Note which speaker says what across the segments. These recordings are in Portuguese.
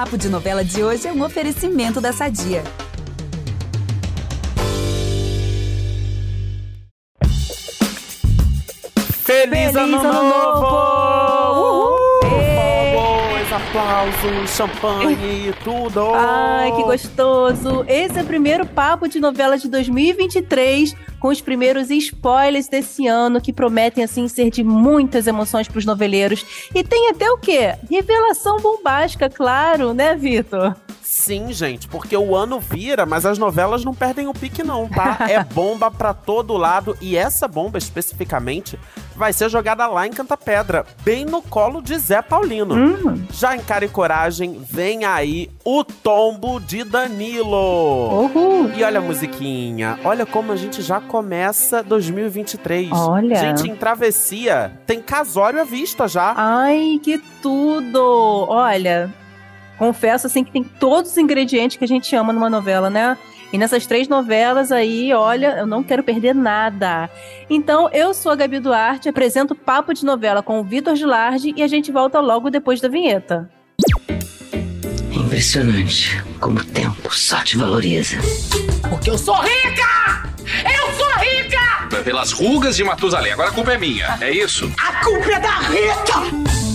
Speaker 1: Papo de Novela de hoje é um oferecimento da Sadia.
Speaker 2: Feliz,
Speaker 3: Feliz
Speaker 2: ano,
Speaker 3: Ano
Speaker 2: novo!
Speaker 3: Novo!
Speaker 2: Aplausos, champanhe, tudo!
Speaker 3: Ai, que gostoso! Esse é o primeiro papo de novela de 2023, com os primeiros spoilers desse ano, que prometem, assim, ser de muitas emoções para os noveleiros. E tem até o quê? Revelação bombástica, claro, né, Vitor?
Speaker 2: Sim, gente, porque o ano vira, mas as novelas não perdem o pique não, tá? É bomba pra todo lado e essa bomba especificamente vai ser jogada lá em Canta Pedra, bem no colo de Zé Paulino.
Speaker 3: Hum,
Speaker 2: Já em cara e coragem, vem aí o tombo de Danilo.
Speaker 3: uhul!
Speaker 2: E olha a musiquinha, olha como a gente já começa 2023.
Speaker 3: Olha.
Speaker 2: Gente, em travessia, tem casório à vista já.
Speaker 3: Ai, que tudo! Olha, confesso assim que tem todos os ingredientes que a gente ama numa novela, né? E nessas três novelas aí, olha, eu não quero perder nada. Então, eu sou a Gabi Duarte, apresento Papo de Novela com o Vitor Gilardi e a gente volta logo depois da vinheta.
Speaker 4: É impressionante como o tempo só te valoriza.
Speaker 5: Porque eu sou rica! Eu sou rica!
Speaker 6: Pelas rugas de Matusalém. Agora a culpa é minha, é isso?
Speaker 5: A culpa é da Rita!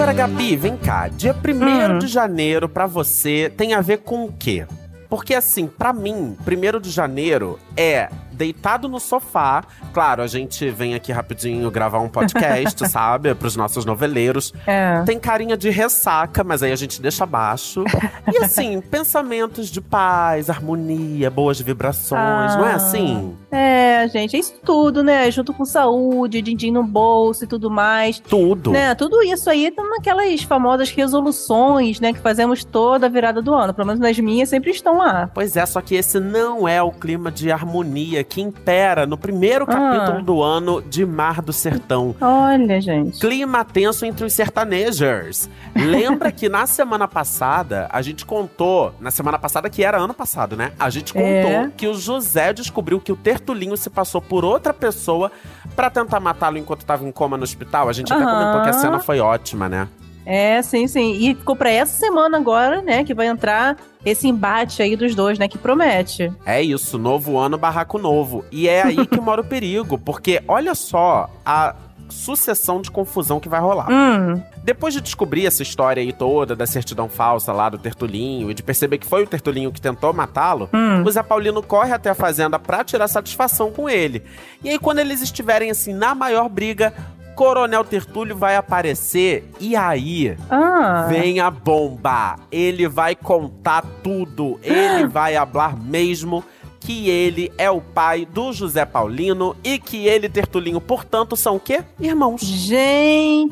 Speaker 2: Agora, Gabi, vem cá. Dia 1
Speaker 3: Hum.
Speaker 2: de janeiro pra você tem a ver com o quê? Porque assim, pra mim, 1 de janeiro é deitado no sofá. Claro, a gente vem aqui rapidinho gravar um podcast, sabe? Pros nossos noveleiros.
Speaker 3: É.
Speaker 2: Tem carinha de ressaca, mas aí a gente deixa abaixo. E assim, pensamentos de paz, harmonia, boas vibrações, não é
Speaker 3: Ah.
Speaker 2: assim?
Speaker 3: É, gente, é isso tudo, né? Junto com saúde, din-din no bolso e tudo mais.
Speaker 2: Tudo.
Speaker 3: Né, tudo isso aí tá naquelas famosas resoluções, né, que fazemos toda a virada do ano. Pelo menos nas minhas sempre estão lá.
Speaker 2: Pois é, só que esse não é o clima de harmonia que impera no primeiro
Speaker 3: Ah.
Speaker 2: capítulo do ano de Mar do Sertão.
Speaker 3: Olha, gente.
Speaker 2: Clima tenso entre os sertanejers. Lembra que na semana passada, a gente contou, na semana passada que era ano passado, né? A gente contou
Speaker 3: É.
Speaker 2: que o José descobriu que o Tertulinho se passou por outra pessoa pra tentar matá-lo enquanto tava em coma no hospital. A gente até
Speaker 3: Aham.
Speaker 2: comentou que a cena foi ótima, né?
Speaker 3: É, sim, sim. E ficou pra essa semana agora, né, que vai entrar esse embate aí dos dois, né, que promete.
Speaker 2: É isso, novo ano, barraco novo. E é aí que mora o perigo, porque olha só a sucessão de confusão que vai rolar.
Speaker 3: Hum,
Speaker 2: Depois de descobrir essa história aí toda da certidão falsa lá do Tertulinho e de perceber que foi o Tertulinho que tentou matá-lo,
Speaker 3: hum.
Speaker 2: o Zé Paulino corre até a fazenda pra tirar satisfação com ele. E aí, quando eles estiverem assim na maior briga, Coronel Tertúlio vai aparecer e aí
Speaker 3: Ah.
Speaker 2: vem a bomba. Ele vai contar tudo. Ele vai hablar mesmo que ele é o pai do José Paulino e que ele e Tertulinho, portanto, são o quê? Irmãos.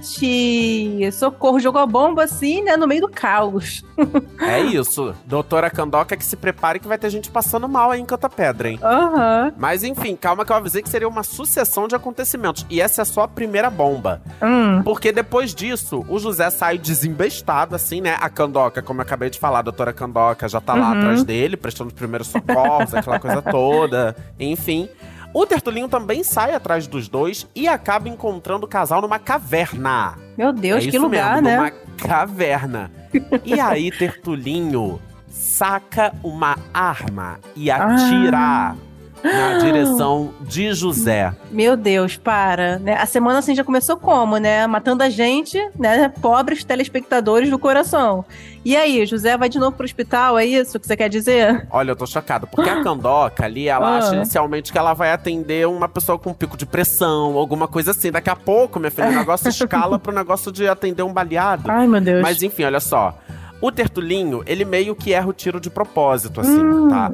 Speaker 3: Gente, socorro, jogou a bomba assim, né, no meio do caos.
Speaker 2: É isso. Doutora Candoca que se prepare que vai ter gente passando mal aí em Canta Pedra, hein?
Speaker 3: Aham.
Speaker 2: Mas enfim, calma que eu avisei que seria uma sucessão de acontecimentos. E essa é só a primeira bomba.
Speaker 3: Hum.
Speaker 2: Porque depois disso, o José sai desembestado, assim, né? A Candoca, como eu acabei de falar, a doutora Candoca já tá lá
Speaker 3: Uhum.
Speaker 2: atrás dele, prestando os primeiros socorros, aquela coisa toda. Enfim. O Tertulinho também sai atrás dos dois e acaba encontrando o casal numa caverna.
Speaker 3: Meu Deus,
Speaker 2: é
Speaker 3: que lugar,
Speaker 2: mesmo,
Speaker 3: né?
Speaker 2: numa caverna. E aí, Tertulinho saca uma arma e atira
Speaker 3: Ah.
Speaker 2: Na direção de José.
Speaker 3: Meu Deus, para, né? A semana assim já começou como, né? Matando a gente, né? Pobres telespectadores do coração. E aí, José vai de novo pro hospital, é isso que você quer dizer?
Speaker 2: Olha, eu tô chocado, porque a Candoca ali, ela
Speaker 3: Ah.
Speaker 2: acha inicialmente que ela vai atender uma pessoa com um pico de pressão, alguma coisa assim. Daqui a pouco, minha filha, o negócio escala pro negócio de atender um baleado.
Speaker 3: Ai, meu Deus.
Speaker 2: Mas enfim, olha só. O Tertulinho, ele meio que erra o tiro de propósito, assim,
Speaker 3: Hum.
Speaker 2: tá?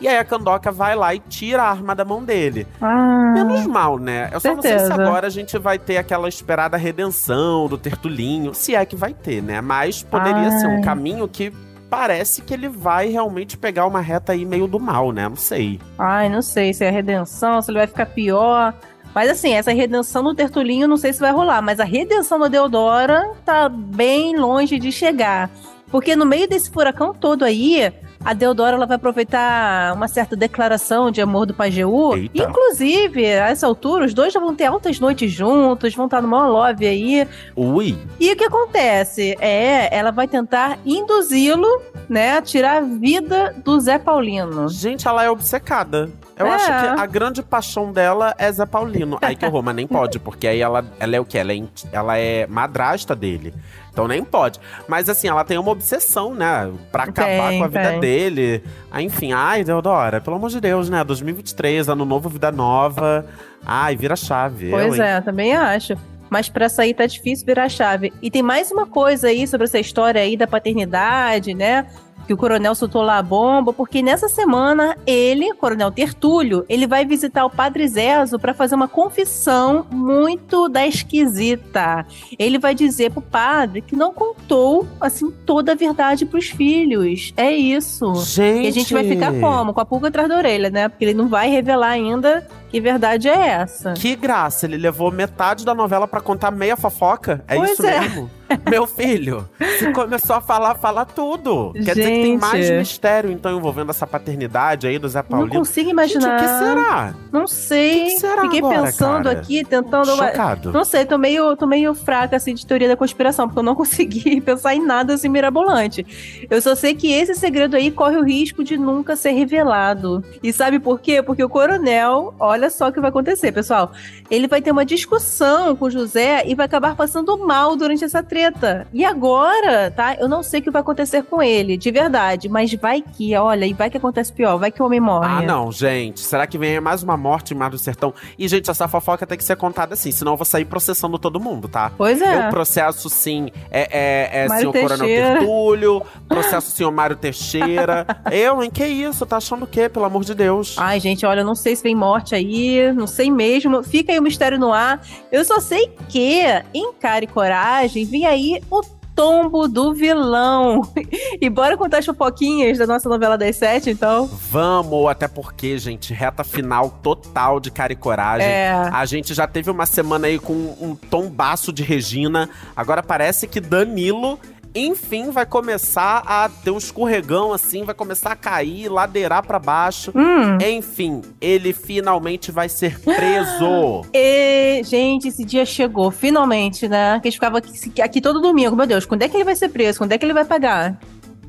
Speaker 2: E aí a Candoca vai lá e tira a arma da mão dele.
Speaker 3: Ah,
Speaker 2: Menos mal, né? Eu só não sei se
Speaker 3: Certeza.
Speaker 2: agora a gente vai ter aquela esperada redenção do Tertulinho. Se é que vai ter, né? Mas poderia ser um
Speaker 3: Ai.
Speaker 2: caminho que parece que ele vai realmente pegar uma reta aí meio do mal, né? Não sei.
Speaker 3: ai, não sei se é a redenção, se ele vai ficar pior. Mas assim, essa redenção do Tertulinho não sei se vai rolar, mas a redenção da Deodora tá bem longe de chegar. Porque no meio desse furacão todo aí, a Deodora ela vai aproveitar uma certa declaração de amor do Pajeú.
Speaker 2: Eita.
Speaker 3: Inclusive, a essa altura, os dois já vão ter altas noites juntos, vão estar no maior love aí.
Speaker 2: Ui.
Speaker 3: E o que acontece? É, ela vai tentar induzi-lo, né, a tirar a vida do Zé Paulino.
Speaker 2: Gente, ela é obcecada. Eu
Speaker 3: É.
Speaker 2: acho que a grande paixão dela é Zé Paulino. Aí que horror, mas nem pode, porque aí ela, ela é o quê? Ela é, ela é madrasta dele. Então nem pode. Mas assim, ela tem uma obsessão, né? Pra acabar
Speaker 3: Tem,
Speaker 2: com a vida
Speaker 3: tem.
Speaker 2: dele. Aí, enfim, ai, Deodora, pelo amor de Deus, né? 2023, ano novo, vida nova. Ai, vira chave.
Speaker 3: Pois
Speaker 2: eu,
Speaker 3: é, também acho. Mas pra sair tá difícil virar a chave. E tem mais uma coisa aí sobre essa história aí da paternidade, né? Que o coronel soltou lá a bomba, porque nessa semana ele, coronel Tertúlio, ele vai visitar o padre Zezo pra fazer uma confissão muito da esquisita. Ele vai dizer pro padre que não contou, assim, toda a verdade pros filhos. É isso.
Speaker 2: Gente.
Speaker 3: E a gente vai ficar como? Com a pulga atrás da orelha, né? Porque ele não vai revelar ainda que verdade é essa.
Speaker 2: Que graça, ele levou metade da novela pra contar meia fofoca? É
Speaker 3: Pois
Speaker 2: isso
Speaker 3: é.
Speaker 2: mesmo? Meu filho, se começou a falar, fala tudo. Quer dizer que tem
Speaker 3: Gente.
Speaker 2: mais mistério, então, envolvendo essa paternidade aí do Zé
Speaker 3: Não
Speaker 2: Paulino.
Speaker 3: consigo
Speaker 2: Gente,
Speaker 3: imaginar.
Speaker 2: o que será?
Speaker 3: Não sei.
Speaker 2: O que que será
Speaker 3: Fiquei
Speaker 2: agora,
Speaker 3: pensando
Speaker 2: cara?
Speaker 3: aqui, tentando.
Speaker 2: Chocado.
Speaker 3: Não sei, tô meio, tô meio fraca assim de teoria da conspiração, porque eu não consegui pensar em nada assim mirabolante. Eu só sei que esse segredo aí corre o risco de nunca ser revelado. E sabe por quê? Porque o coronel, olha só o que vai acontecer, pessoal. Ele vai ter uma discussão com o José e vai acabar passando mal durante essa treta. E agora, tá? Eu não sei o que vai acontecer com ele, de verdade, mas vai que, olha, e vai que acontece pior, vai que o homem morre.
Speaker 2: Ah, não, gente. Será que vem mais uma morte em Mar do Sertão? E, gente, essa fofoca tem que ser contada assim, senão eu vou sair processando todo mundo, tá?
Speaker 3: Pois é.
Speaker 2: Eu processo, sim, é, é, é senhor Coronel
Speaker 3: Teixeira.
Speaker 2: Tertúlio, processo senhor Mário Teixeira. eu, hein? Que isso? Tá achando o quê, pelo amor de Deus?
Speaker 3: Ai, gente, olha, eu não sei se vem morte aí, não sei mesmo. Fica aí o mistério no ar. Eu só sei que, em Cara e Coragem, vem aí o tombo do vilão. E bora contar as fofoquinhas da nossa novela das sete, então.
Speaker 2: Vamos, até porque, gente, reta final total de cara e coragem.
Speaker 3: É.
Speaker 2: A gente já teve uma semana aí com um tombaço de Regina. Agora parece que Danilo, enfim, vai começar a ter um escorregão assim, vai começar a cair, ladeirar pra baixo.
Speaker 3: Hum.
Speaker 2: Enfim, ele finalmente vai ser preso.
Speaker 3: E, gente, esse dia chegou, finalmente, né? Que a gente ficava aqui, aqui todo domingo. Meu Deus, quando é que ele vai ser preso? Quando é que ele vai pagar?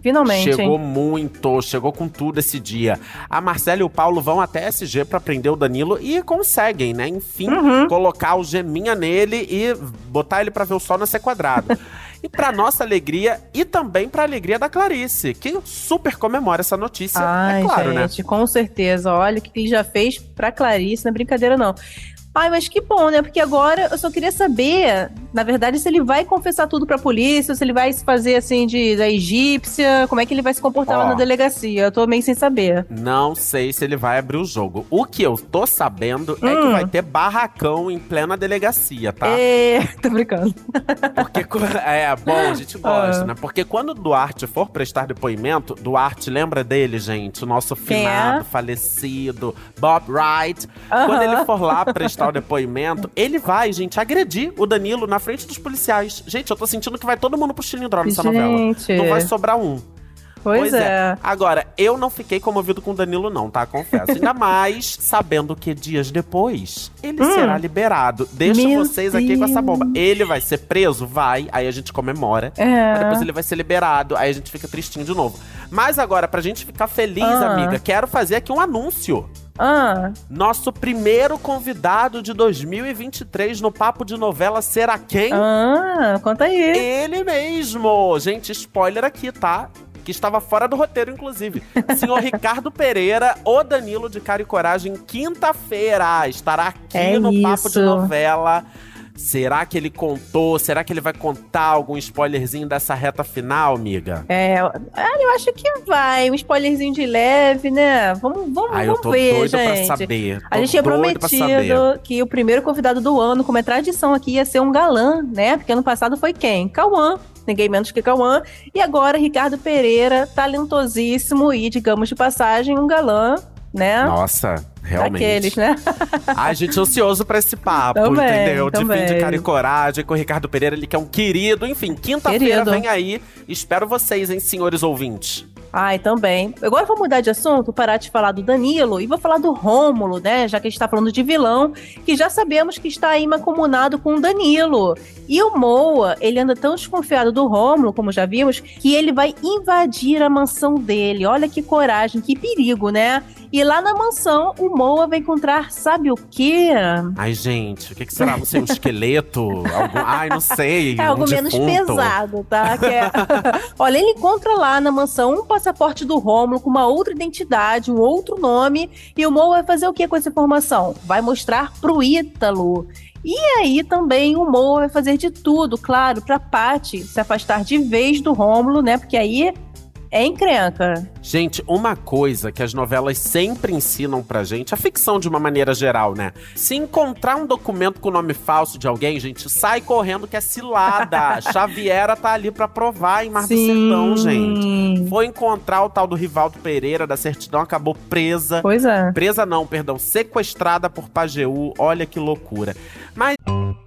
Speaker 3: Finalmente,
Speaker 2: Chegou
Speaker 3: hein?
Speaker 2: muito, chegou com tudo esse dia. A Marcela e o Paulo vão até SG pra prender o Danilo e conseguem, né? Enfim,
Speaker 3: Uhum.
Speaker 2: colocar o geminha nele e botar ele pra ver o sol nascer quadrado. e pra nossa alegria e também pra alegria da Clarice, que super comemora essa notícia,
Speaker 3: Ai,
Speaker 2: é claro, né?
Speaker 3: gente, com certeza. Olha o que ele já fez pra Clarice, não é brincadeira, não. Ai, mas que bom, né? Porque agora eu só queria saber, na verdade, se ele vai confessar tudo pra polícia, se ele vai se fazer assim de da egípcia, como é que ele vai se comportar lá na delegacia. Eu tô meio sem saber.
Speaker 2: Não sei se ele vai abrir o jogo. O que eu tô sabendo é que
Speaker 3: Hum.
Speaker 2: vai ter barracão em plena delegacia, tá?
Speaker 3: É, tô brincando.
Speaker 2: Porque, co- é, bom, a gente gosta,
Speaker 3: Ah.
Speaker 2: né? Porque quando o Duarte for prestar depoimento, Duarte, lembra dele, gente? O nosso
Speaker 3: Quem é?
Speaker 2: finado, falecido, Bob Wright.
Speaker 3: Aham.
Speaker 2: Quando ele for lá prestar o depoimento, ele vai, gente, agredir o Danilo na frente dos policiais. Gente, eu tô sentindo que vai todo mundo pro cilindro nessa novela.
Speaker 3: Gente.
Speaker 2: Não vai sobrar um.
Speaker 3: Pois, é.
Speaker 2: Agora, eu não fiquei comovido com o Danilo, não, tá? Confesso. Ainda mais sabendo que dias depois ele
Speaker 3: Hum.
Speaker 2: será liberado. Deixa
Speaker 3: Meu
Speaker 2: vocês aqui com essa bomba.
Speaker 3: Deus.
Speaker 2: Ele vai ser preso? Vai. Aí a gente comemora. Mas
Speaker 3: É.
Speaker 2: depois ele vai ser liberado. Aí a gente fica tristinho de novo. Mas agora, pra gente ficar feliz,
Speaker 3: Ah.
Speaker 2: amiga, quero fazer aqui um anúncio.
Speaker 3: Ah,
Speaker 2: Nosso primeiro convidado de 2023 no Papo de Novela será quem?
Speaker 3: ah, conta aí.
Speaker 2: Ele mesmo! Gente, spoiler aqui, tá? Que estava fora do roteiro, inclusive. Senhor Ricardo Pereira, o Danilo de Cara e Coragem, quinta-feira. Estará aqui
Speaker 3: É
Speaker 2: no Papo de
Speaker 3: isso.
Speaker 2: Novela. Será que ele contou? Será que ele vai contar algum spoilerzinho dessa reta final, amiga?
Speaker 3: É, ah, eu acho que vai. Um spoilerzinho de leve, né? Vamos, vamos,
Speaker 2: Ah, eu
Speaker 3: vamos
Speaker 2: tô
Speaker 3: ver,
Speaker 2: doido pra
Speaker 3: gente.
Speaker 2: saber.
Speaker 3: A
Speaker 2: Tô
Speaker 3: gente tinha
Speaker 2: pra saber.
Speaker 3: prometido que o primeiro convidado do ano, como é tradição aqui, ia ser um galã, né? Porque ano passado foi quem? Cauã. Ninguém menos que Cauã. E agora, Ricardo Pereira, talentosíssimo e, digamos de passagem, um galã, né?
Speaker 2: Nossa, realmente.
Speaker 3: Daqueles, né?
Speaker 2: Ai, gente, ansioso pra esse papo,
Speaker 3: Também,
Speaker 2: entendeu? De fim de cara e coragem com o Ricardo Pereira, ele que é um querido. Enfim, quinta-feira vem aí. Espero vocês, hein, senhores ouvintes.
Speaker 3: Ai, também. Agora eu vou mudar de assunto, parar de falar do Danilo e vou falar do Rômulo, né? Já que a gente tá falando de vilão, que já sabemos que está aí mancomunado com o Danilo. E o Moa, ele anda tão desconfiado do Rômulo, como já vimos, que ele vai invadir a mansão dele. Olha que coragem, que perigo, né? E lá na mansão, o Moa vai encontrar, sabe o quê?
Speaker 2: Ai, gente, o que, que será? Não sei, um esqueleto? Algum... Ai, não sei.
Speaker 3: É algo
Speaker 2: um
Speaker 3: menos
Speaker 2: defunto.
Speaker 3: pesado, tá? Que é- Olha, ele encontra lá na mansão um passaporte do Rômulo com uma outra identidade, um outro nome, e o Mo vai fazer o que com essa informação? Vai mostrar pro Ítalo. E aí também o Mo vai fazer de tudo, claro, pra Paty se afastar de vez do Rômulo, né? Porque aí é encrenca.
Speaker 2: Gente, uma coisa que as novelas sempre ensinam pra gente, a ficção de uma maneira geral, né? Se encontrar um documento com nome falso de alguém, gente, sai correndo que é cilada. Xaviera tá ali pra provar em Mar do Sertão, gente. Foi encontrar o tal do Rivaldo Pereira da certidão, acabou presa.
Speaker 3: Pois é.
Speaker 2: Presa não, perdão, sequestrada por Pajeú. Olha que loucura. Mas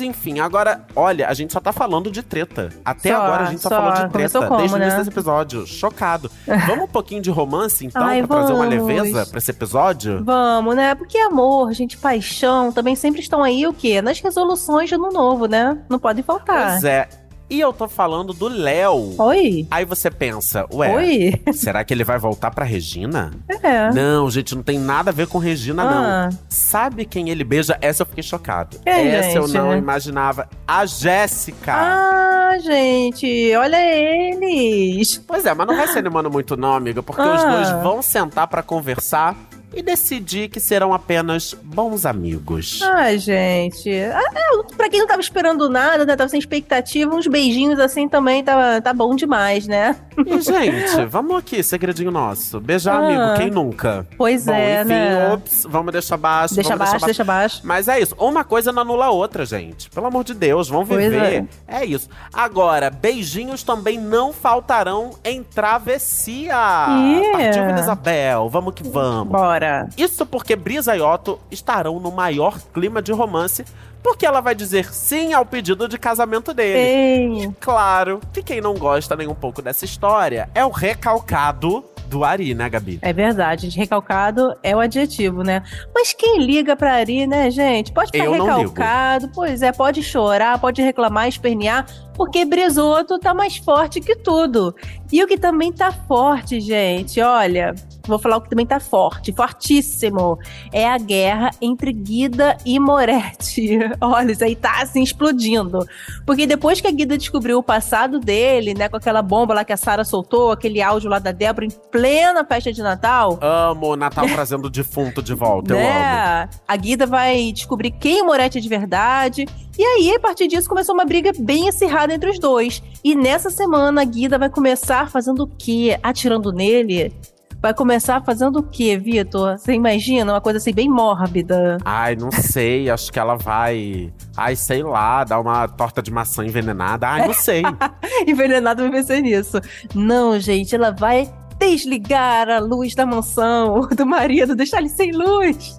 Speaker 2: Enfim, agora, olha, a gente só tá falando de treta. Até
Speaker 3: Só,
Speaker 2: agora a gente só,
Speaker 3: só.
Speaker 2: falou de treta.
Speaker 3: Como,
Speaker 2: desde o início
Speaker 3: né?
Speaker 2: desse episódio. Chocado. Vamos um pouquinho de romance, então,
Speaker 3: Ai,
Speaker 2: pra trazer uma
Speaker 3: vamos.
Speaker 2: leveza pra esse episódio?
Speaker 3: Vamos, né? Porque amor, gente, paixão, também sempre estão aí o quê? Nas resoluções de ano novo, né? Não pode faltar.
Speaker 2: Pois é. E eu tô falando do Léo.
Speaker 3: Oi?
Speaker 2: Aí você pensa, ué,
Speaker 3: Oi?
Speaker 2: será que ele vai voltar pra Regina?
Speaker 3: É.
Speaker 2: Não, gente, não tem nada a ver com Regina,
Speaker 3: Ah.
Speaker 2: não. Sabe quem ele beija? Essa eu fiquei chocado.
Speaker 3: Quem,
Speaker 2: Essa eu
Speaker 3: gente?
Speaker 2: não imaginava. A Jéssica.
Speaker 3: Ah, gente, olha eles.
Speaker 2: Pois é, mas não vai se animando muito não, amiga, porque os
Speaker 3: Ah.
Speaker 2: dois vão sentar pra conversar e decidir que serão apenas bons amigos.
Speaker 3: Ai, gente. Ah, é, pra quem não tava esperando nada, né? Tava sem expectativa, uns beijinhos assim também tá, tá bom demais, né?
Speaker 2: E, gente, vamos aqui, segredinho nosso. Beijar
Speaker 3: Ah.
Speaker 2: amigo, quem nunca?
Speaker 3: Pois
Speaker 2: Bom,
Speaker 3: é,
Speaker 2: enfim,
Speaker 3: né?
Speaker 2: ops, vamos deixar baixo.
Speaker 3: Deixa baixo, deixa baixo.
Speaker 2: Mas é isso, uma coisa não anula a outra, gente. Pelo amor de Deus, vamos
Speaker 3: Pois
Speaker 2: viver. É. isso. Agora, beijinhos também não faltarão em travessia.
Speaker 3: Yeah.
Speaker 2: Partiu, Isabel, vamos que vamos.
Speaker 3: Bora.
Speaker 2: Isso porque Brisa e Otto estarão no maior clima de romance, porque ela vai dizer sim ao pedido de casamento dele.
Speaker 3: Ei.
Speaker 2: Claro que quem não gosta nem um pouco dessa história é o recalcado do Ari, né, Gabi?
Speaker 3: É verdade, gente. Recalcado é o adjetivo, né? Mas quem liga pra Ari, né, gente? Pode ficar
Speaker 2: Eu
Speaker 3: recalcado, pois é, pode chorar, pode reclamar, espernear, porque Brisoto tá mais forte que tudo. E o que também tá forte, gente, olha, vou falar o que também tá forte, fortíssimo, é a guerra entre Guida e Moretti. Olha, isso aí tá assim explodindo. Porque depois que a Guida descobriu o passado dele, né, com aquela bomba lá que a Sara soltou, aquele áudio lá da Débora em plena festa de Natal,
Speaker 2: Amo o Natal trazendo o defunto de volta, eu amo.
Speaker 3: né? A Guida vai descobrir quem o Moretti é de verdade. E aí, a partir disso, começou uma briga bem acirrada entre os dois. E nessa semana, a Guida vai começar fazendo o quê? Atirando nele? Vai começar fazendo o quê, Vitor? Você imagina? Uma coisa assim, bem mórbida.
Speaker 2: Ai, não sei, acho que ela vai. Ai, sei lá, dar uma torta de maçã envenenada. Ai, não sei.
Speaker 3: Envenenado vai vencer nisso. Não, gente, ela vai desligar a luz da mansão do marido, deixar ele sem luz.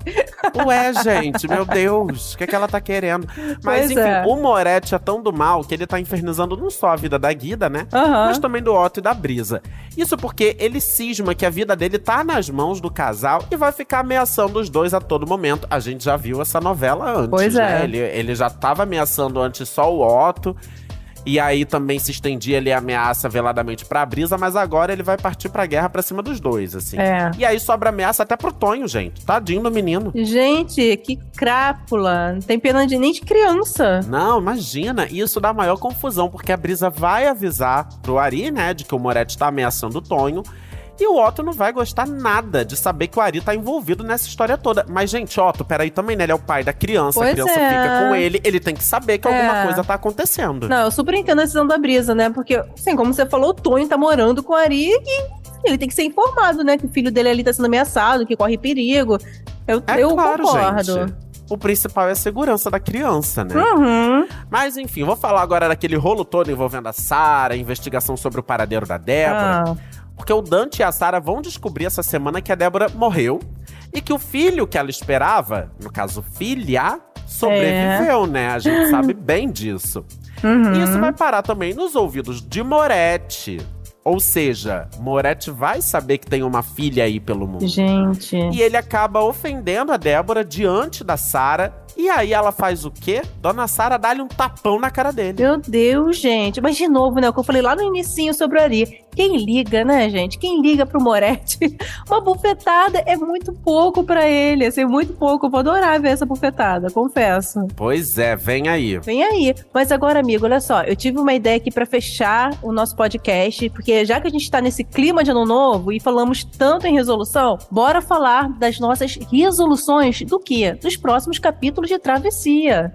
Speaker 2: Ué, gente, meu Deus, o que, é que ela tá querendo? Mas
Speaker 3: Pois
Speaker 2: enfim,
Speaker 3: é.
Speaker 2: o Moretti é tão do mal que ele tá infernizando não só a vida da Guida, né?
Speaker 3: Aham.
Speaker 2: Mas também do Otto e da Brisa. Isso porque ele cisma que a vida dele tá nas mãos do casal e vai ficar ameaçando os dois a todo momento. A gente já viu essa novela antes,
Speaker 3: Pois
Speaker 2: né?
Speaker 3: é.
Speaker 2: Ele, ele já tava ameaçando antes só o Otto. E aí também se estendia ali a ameaça veladamente pra Brisa, mas agora ele vai partir pra guerra pra cima dos dois, assim.
Speaker 3: É.
Speaker 2: E aí sobra ameaça até pro Tonho, gente. Tadinho do menino.
Speaker 3: Gente, que crápula. Não tem pena de nem de criança.
Speaker 2: Não, imagina, isso dá maior confusão, porque a Brisa vai avisar pro Ari, né, de que o Moretti tá ameaçando o Tonho. E o Otto não vai gostar nada de saber que o Ari tá envolvido nessa história toda. Mas, gente, Otto, peraí também, né? Ele é o pai da criança,
Speaker 3: Pois
Speaker 2: a criança
Speaker 3: é.
Speaker 2: fica com ele, ele tem que saber que alguma
Speaker 3: É.
Speaker 2: coisa tá acontecendo.
Speaker 3: Não, eu super entendo a decisão da Brisa, né? Porque, assim, como você falou, o Tonho tá morando com a Ari e ele tem que ser informado, né? Que o filho dele ali tá sendo ameaçado, que corre perigo. Eu,
Speaker 2: É
Speaker 3: eu
Speaker 2: claro,
Speaker 3: concordo.
Speaker 2: gente. O principal é a segurança da criança, né?
Speaker 3: Uhum.
Speaker 2: Mas enfim, vou falar agora daquele rolo todo envolvendo a Sarah, a investigação sobre o paradeiro da Débora.
Speaker 3: Ah,
Speaker 2: Porque o Dante e a Sarah vão descobrir essa semana que a Débora morreu e que o filho que ela esperava, no caso filha, sobreviveu, né? A gente sabe bem disso.
Speaker 3: uhum.
Speaker 2: E isso vai parar também nos ouvidos de Moretti. Ou seja, Moretti vai saber que tem uma filha aí pelo mundo.
Speaker 3: Gente.
Speaker 2: E ele acaba ofendendo a Débora diante da Sara. E aí ela faz o quê? Dona Sara dá-lhe um tapão na cara dele.
Speaker 3: Meu Deus, gente. Mas de novo, né? O que eu falei lá no inicinho sobre o Ari. Quem liga, né, gente? Quem liga pro Moretti? Uma bufetada é muito pouco pra ele. Assim, muito pouco. Eu vou adorar ver essa bufetada, confesso.
Speaker 2: Pois é, vem aí.
Speaker 3: Vem aí. Mas agora, amigo, olha só. Eu tive uma ideia aqui pra fechar o nosso podcast, porque já que a gente tá nesse clima de ano novo e falamos tanto em resolução, bora falar das nossas resoluções do quê? Dos próximos capítulos de Travessia.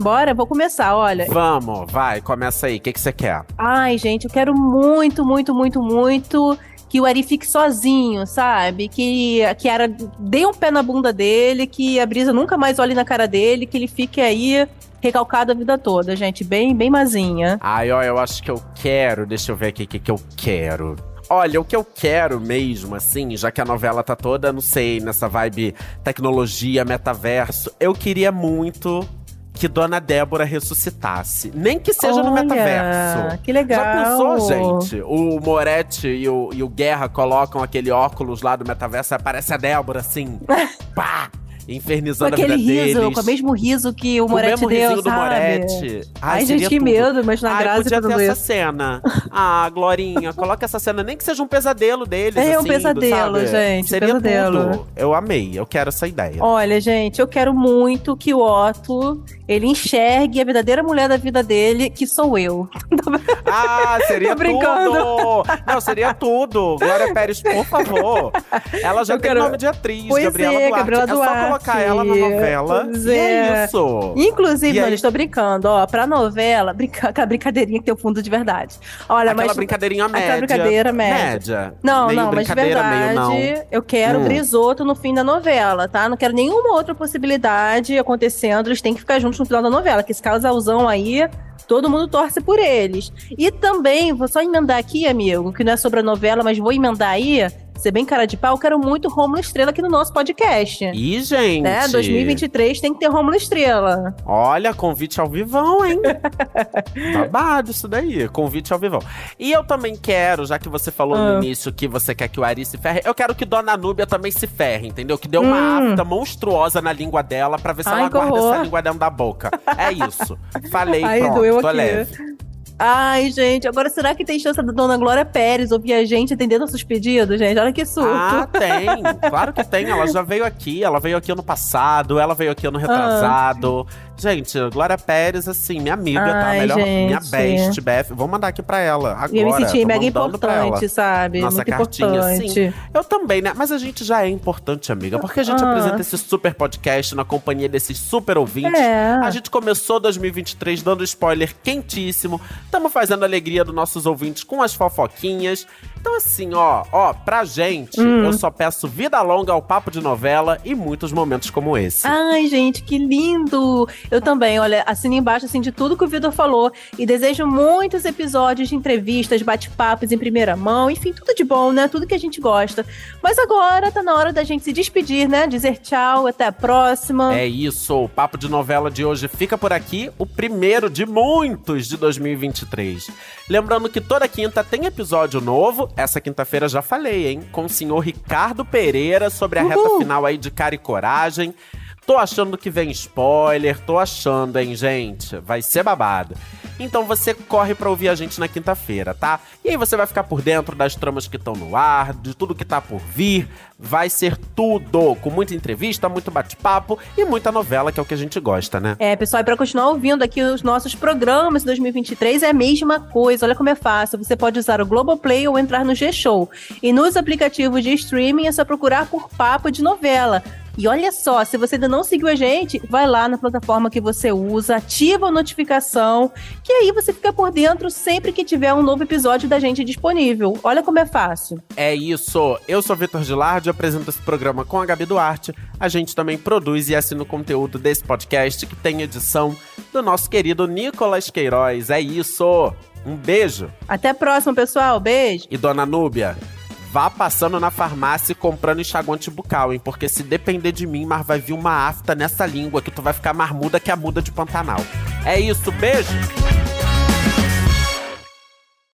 Speaker 3: Bora, vou começar, olha.
Speaker 2: Vamos, vai, começa aí. O que que você quer?
Speaker 3: Ai, gente, eu quero muito, muito, muito, muito que o Ari fique sozinho, sabe? Que, que era dê um pé na bunda dele, que a Brisa nunca mais olhe na cara dele, que ele fique aí recalcado a vida toda, gente. Bem, bem mazinha.
Speaker 2: Ai, ó, eu acho que eu quero. Deixa eu ver aqui o que, que eu quero. Olha, o que eu quero mesmo, assim, já que a novela tá toda, não sei, nessa vibe tecnologia, metaverso, eu queria muito que Dona Débora ressuscitasse. Nem que seja no
Speaker 3: Olha,
Speaker 2: metaverso.
Speaker 3: Que legal.
Speaker 2: Já pensou, gente? O Moretti e o, e o Guerra colocam aquele óculos lá do metaverso e aparece a Débora assim, pá! Infernizando a vida
Speaker 3: riso,
Speaker 2: deles.
Speaker 3: com o mesmo riso que o Moretti deu,
Speaker 2: risinho do
Speaker 3: sabe?
Speaker 2: Moretti.
Speaker 3: Ai,
Speaker 2: seria
Speaker 3: gente, que
Speaker 2: tudo.
Speaker 3: medo, mas na
Speaker 2: Ai,
Speaker 3: graça
Speaker 2: podia ter essa
Speaker 3: isso.
Speaker 2: cena. Ah, Glorinha, coloca essa cena, nem que seja um pesadelo deles,
Speaker 3: É um
Speaker 2: assim,
Speaker 3: pesadelo,
Speaker 2: sabe?
Speaker 3: gente,
Speaker 2: Seria
Speaker 3: pesadelo.
Speaker 2: tudo. Eu amei, eu quero essa ideia.
Speaker 3: Olha, gente, eu quero muito que o Otto, ele enxergue a verdadeira mulher da vida dele, que sou eu.
Speaker 2: Ah, seria tudo! Não, seria tudo. Glória Pérez, por favor. Ela já
Speaker 3: Eu
Speaker 2: tem
Speaker 3: quero-
Speaker 2: nome de atriz,
Speaker 3: Pois
Speaker 2: Gabriela
Speaker 3: é,
Speaker 2: Duarte.
Speaker 3: Gabriela
Speaker 2: É só
Speaker 3: Duarte.
Speaker 2: Colocar ela na novela. E é
Speaker 3: é.
Speaker 2: isso.
Speaker 3: Inclusive,
Speaker 2: E
Speaker 3: não,
Speaker 2: aí?
Speaker 3: estou brincando, ó, pra novela, brinca, aquela brincadeirinha que tem o fundo de verdade. Olha,
Speaker 2: Aquela
Speaker 3: mas.
Speaker 2: brincadeirinha
Speaker 3: aquela
Speaker 2: média.
Speaker 3: brincadeira média.
Speaker 2: Média.
Speaker 3: Não,
Speaker 2: meio
Speaker 3: não, mas de
Speaker 2: meio não.
Speaker 3: verdade, eu quero
Speaker 2: Hum.
Speaker 3: Brisoto no fim da novela, tá? Não quero nenhuma outra possibilidade acontecendo, eles têm que ficar juntos no final da novela, que esse casalzão aí, todo mundo torce por eles. E também, vou só emendar aqui, amigo, que não é sobre a novela, mas vou emendar aí, ser bem cara de pau, eu quero muito Rômulo Estrela aqui no nosso podcast.
Speaker 2: Ih, gente.
Speaker 3: Né? 2023 tem que ter Rômulo Estrela.
Speaker 2: Olha, convite ao vivão, hein? Babado isso daí, convite ao vivão. E eu também quero, já que você falou no
Speaker 3: Ah.
Speaker 2: início que você quer que o Ari se ferre, eu quero que Dona Núbia também se ferre, entendeu? Que dê uma
Speaker 3: Hum.
Speaker 2: afta monstruosa na língua dela pra ver se
Speaker 3: Ai,
Speaker 2: ela guarda
Speaker 3: horror.
Speaker 2: essa língua dentro da boca. É isso. Falei,
Speaker 3: Ai,
Speaker 2: pronto,
Speaker 3: doeu
Speaker 2: tô
Speaker 3: aqui.
Speaker 2: leve.
Speaker 3: Ai, gente, agora será que tem chance da Dona Glória Pérez ouvir a gente atender nossos pedidos, gente? Olha que surto.
Speaker 2: Ah, tem. Claro que tem. Ela já veio aqui. Ela veio aqui ano passado. Ela veio aqui ano retrasado. Gente, Glória Pérez, assim, minha amiga, tá?
Speaker 3: Ai,
Speaker 2: Melhor, minha best, Beth. Vou mandar aqui pra ela. Agora.
Speaker 3: E eu me senti mega importante, sabe?
Speaker 2: Nossa
Speaker 3: Muito
Speaker 2: cartinha,
Speaker 3: importante.
Speaker 2: sim. Eu também, né? Mas a gente já é importante, amiga. Porque a gente
Speaker 3: Ah.
Speaker 2: apresenta esse super podcast na companhia desses super ouvintes.
Speaker 3: É.
Speaker 2: A gente começou 2023 dando spoiler quentíssimo. Estamos fazendo a alegria dos nossos ouvintes com as fofoquinhas. Então, assim, ó, ó, pra gente,
Speaker 3: Hum.
Speaker 2: eu só peço vida longa ao papo de novela e muitos momentos como esse.
Speaker 3: Ai, gente, que lindo! Eu também, olha, assino embaixo assim, de tudo que o Vitor falou e desejo muitos episódios de entrevistas, bate-papos em primeira mão, enfim, tudo de bom, né? Tudo que a gente gosta. Mas agora tá na hora da gente se despedir, né? Dizer tchau, até a próxima.
Speaker 2: É isso, o papo de novela de hoje fica por aqui, o primeiro de muitos de 2023. Lembrando que toda quinta tem episódio novo. Essa quinta-feira já falei, hein? Com o senhor Ricardo Pereira sobre a reta
Speaker 3: Uhul.
Speaker 2: final aí de Cara e Coragem. Tô achando que vem spoiler, tô achando, hein, gente? Vai ser babado. Então você corre pra ouvir a gente na quinta-feira, tá? E aí você vai ficar por dentro das tramas que estão no ar, de tudo que tá por vir. Vai ser tudo, com muita entrevista, muito bate-papo e muita novela, que é o que a gente gosta, né?
Speaker 3: É, pessoal, e para continuar ouvindo aqui os nossos programas de 2023 é a mesma coisa. Olha como é fácil. Você pode usar o Globoplay ou entrar no G-Show. E nos aplicativos de streaming é só procurar por Papo de Novela. E olha só, se você ainda não seguiu a gente, vai lá na plataforma que você usa, ativa a notificação, que aí você fica por dentro sempre que tiver um novo episódio da gente disponível. Olha como é fácil.
Speaker 2: É isso. Eu sou Vitor Gilardi, apresento esse programa com a Gabi Duarte. A gente também produz e assina o conteúdo desse podcast que tem edição do nosso querido Nicolas Queiroz. É isso. Um beijo.
Speaker 3: Até a próxima, pessoal. Beijo.
Speaker 2: E dona Núbia, vá passando na farmácia e comprando enxaguante bucal, hein? Porque se depender de mim, mas vai vir uma afta nessa língua que tu vai ficar mais muda que a muda de Pantanal. É isso, beijo!